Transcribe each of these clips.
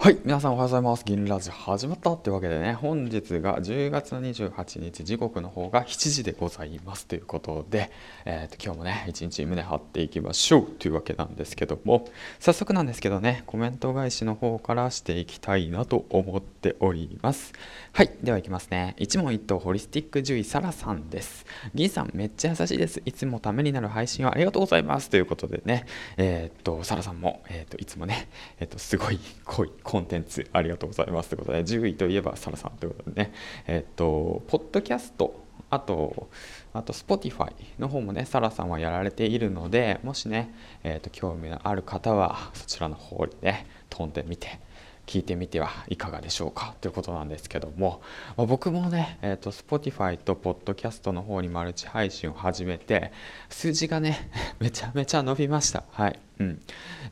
はい、皆さんおはようございます。銀ラジ始まったってわけでね、本日が10月の28日、時刻の方が7時でございますということで、えー、と今日もね、一日胸張っていきましょうというわけなんですけども、早速なんですけどね、コメント返しの方からしていきたいなと思っております。はい、ではいきますね。一問一答ホリスティック獣医サラさんです。銀さん、めっちゃ優しいです。いつもためになる配信をありがとうございますということでね、えっ、と、サラさんも、えっ、と、いつもね、えっ、と、すごい濃いコンテンツありがとうございますということで10位といえばサラさんということでね。えっとポッドキャストあとあと Spotify の方もねサラさんはやられているのでもしね、えーと、興味のある方はそちらの方にね飛んでみて聞いてみてはいかがでしょうかということなんですけども、ま、僕もね、えーと、Spotify と Podcast の方にマルチ配信を始めて数字がね めちゃめちゃ伸びました。はい。うん、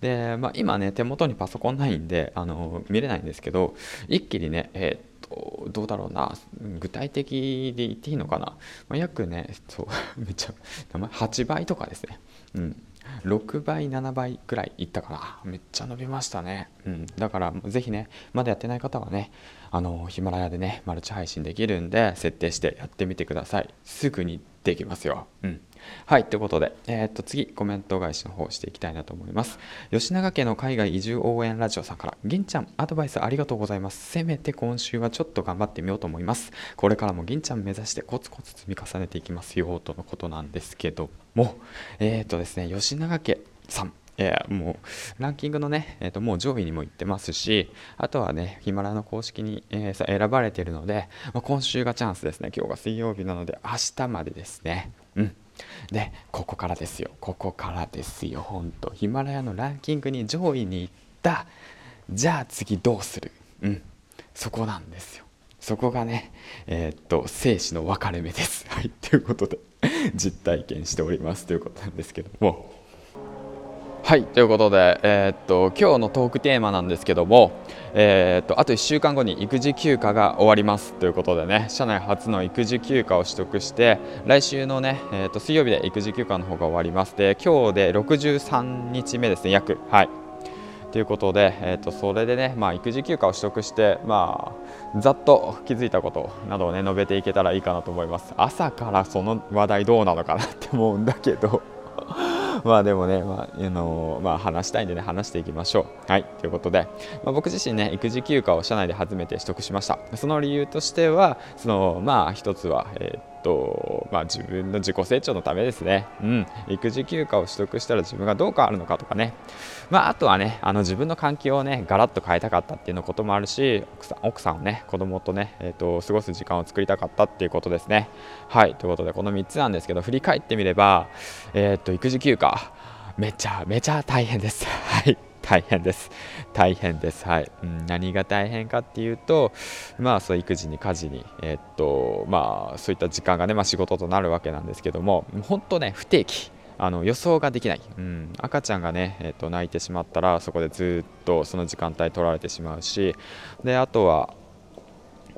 で、まあ、今ね手元にパソコンないんであの見れないんですけど一気にねえーとどうだろうな具体的で言っていいのかな、まあ、約ねそう めっちゃ8倍とかですね、うん、6倍7倍くらいいったかな。めっちゃ伸びましたね、うん、だからぜひねまだやってない方はねあのヒマラヤでねマルチ配信できるんで設定してやってみてください。すぐにできますようんはい、ということで、えー、っと次、コメント返しの方していきたいなと思います。吉永家の海外移住応援ラジオさんから、銀ちゃん、アドバイスありがとうございます。せめて今週はちょっと頑張ってみようと思います。これからも銀ちゃん目指してコツコツ積み重ねていきますよ、とのことなんですけども、えー、っとですね、吉永家さん、えー、もうランキングのね、えー、ともう上位にも行ってますし、あとはね、ヒマラの公式に、えー、選ばれているので、まあ、今週がチャンスですね。今日が水曜日なので、明日までですね。うん。でここからですよ。ここからですよ。ほんと。ヒマラヤのランキングに上位に行った。じゃあ次どうする？うん。そこなんですよ。そこがねえー、っと生死の分かれ目です。はい。ということで実体験しております。ということなんですけども。はいということで、えー、っと今日のトークテーマなんですけども、えー、っとあと1週間後に育児休暇が終わります。ということでね社内初の育児休暇を取得して来週のね、えー、っと水曜日で育児休暇の方が終わります。で今日で63日目ですね約。はい。ということで、えー、とそれでね、まあ、育児休暇を取得して、まあ、ざっと気づいたことなどをね述べていけたらいいかなと思います。朝からその話題どうなのかなって思うんだけど。まあでもね、まあ、あのまあ、話したいんでね、話していきましょう。はい、ということで、まあ、僕自身ね、育児休暇を社内で初めて取得しました。その理由としては、そのまあ、一つは、えーとまあ、自分の自己成長のためですね、うん、育児休暇を取得したら自分がどう変わるのかとかね、まあ、あとはねあの自分の環境をねガラッと変えたかったっていうのこともあるし奥さん奥さんをね子供とね、えーと、過ごす時間を作りたかったっていうことですね。はい。ということでこの3つなんですけど振り返ってみれば、えーと育児休暇。めちゃめちゃ大変です。はい。大変です。大変です。はい。うん、何が大変かっていうと、まあ、そう、育児に家事に、えー、っと、まあ、そういった時間がね、まあ、仕事となるわけなんですけども、本当ね、不定期。あの予想ができない、うん、赤ちゃんがね、えー、と泣いてしまったらそこでずっとその時間帯取られてしまうしであとは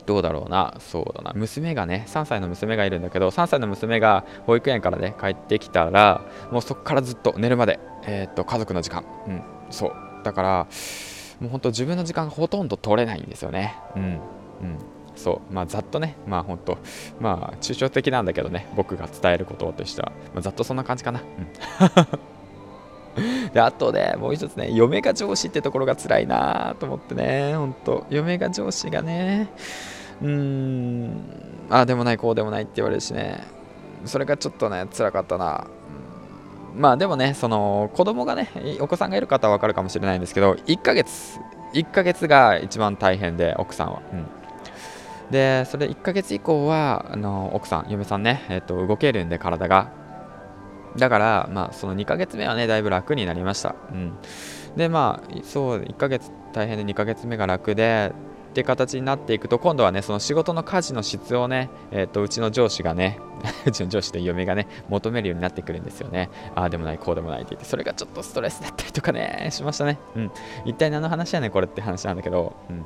どうだろうな、そうだな、娘がね、3歳の娘がいるんだけど、3歳の娘が保育園からね、帰ってきたら、もうそこからずっと寝るまで、えー、っと、家族の時間、うん、そう。だからもう本当自分の時間がほとんど取れないんですよね。うん。うん。そう。まあざっとね。まあ本当まあ抽象的なんだけどね。僕が伝えることとしては、まあ、ざっとそんな感じかな。うん。であとねもう一つね嫁が上司ってところが辛いなと思ってね。本当嫁が上司がね。うーん。ああでもないこうでもないって言われるしね。それがちょっとね辛かったな。まあでもね、その子供がね、お子さんがいる方は分かるかもしれないんですけど、1ヶ月、1ヶ月が一番大変で、奥さんは。うんで、それ1ヶ月以降は、あの奥さん、嫁さんね、えっと、動けるんで、体が。だから、まあ、その2ヶ月目はね、だいぶ楽になりました。うん、で、まあ、そう、1ヶ月大変で2ヶ月目が楽で、って形になっていくと今度はねその仕事の家事の質をね、えーと、うちの上司がね、うちの上司と嫁がね求めるようになってくるんですよね。ああでもないこうでもないって言ってそれがちょっとストレスだったりとかね しましたね。うん。一体何の話やねんこれって話なんだけどうん。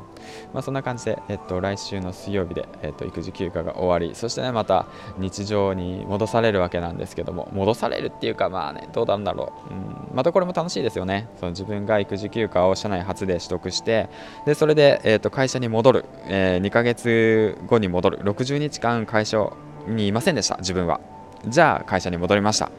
まあそんな感じでえっと来週の水曜日でえっと育児休暇が終わりそしてねまた日常に戻されるわけなんですけども戻されるっていうかまあねどうなんだろう、うん、またこれも楽しいですよね。その自分が育児休暇を社内初で取得してでそれで、えっと会社に戻る、えー、2ヶ月後に戻る。60日間会社にいませんでした自分は。じゃあ会社に戻りました。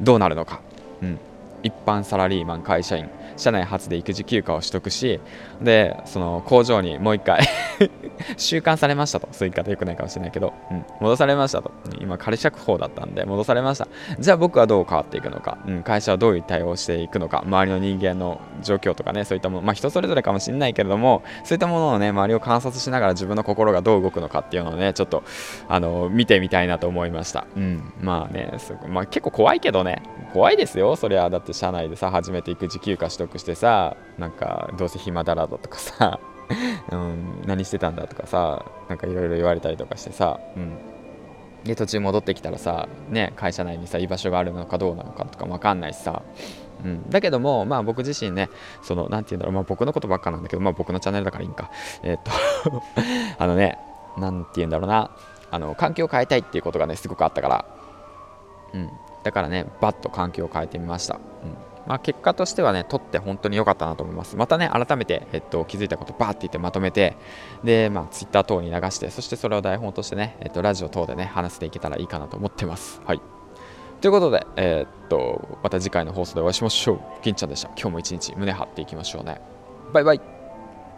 どうなるのか、うん、一般サラリーマン会社員。社内初で育児休暇を取得しでその工場にもう一回 収監されましたと。そういう言い方よくないかもしれないけど、うん、戻されましたと。今仮釈放だったんで戻されました。じゃあ僕はどう変わっていくのか、うん、会社はどういう対応をしていくのか。周りの人間の状況とかねそういったもの。まあ人それぞれかもしれないけれどもそういったものをね周りを観察しながら自分の心がどう動くのかっていうのをねちょっとあの見てみたいなと思いました、うん、まあねまあ、結構怖いけどね。怖いですよ。そりゃだって社内でさ初めて育児休暇取得してさなんかどうせ暇だらだとかさ、うん、何してたんだとかさなんかいろいろ言われたりとかしてさ、うん、で途中戻ってきたらさ、ね、会社内にさ居場所があるのかどうなのかとかも分かんないしさ、うん、だけども、まあ、僕自身ねそのなんて言うんだろう、まあ、僕のことばっかなんだけど、まあ、僕のチャンネルだからいいんか。えー、っと あのねなんて言うんだろうなあの環境を変えたいっていうことがねすごくあったから、うん、だからねバッと環境を変えてみました、うん。まあ、結果としてはね取って本当に良かったなと思います。またね改めて、えっと、気づいたことバーって言ってまとめてで、まあ、ツイッター等に流してそしてそれを台本としてね、えっと、ラジオ等でね話していけたらいいかなと思ってます。はい。ということで、えー、っとまた次回の放送でお会いしましょう。銀ちゃんでした。今日も一日胸張っていきましょうね。バイバイ。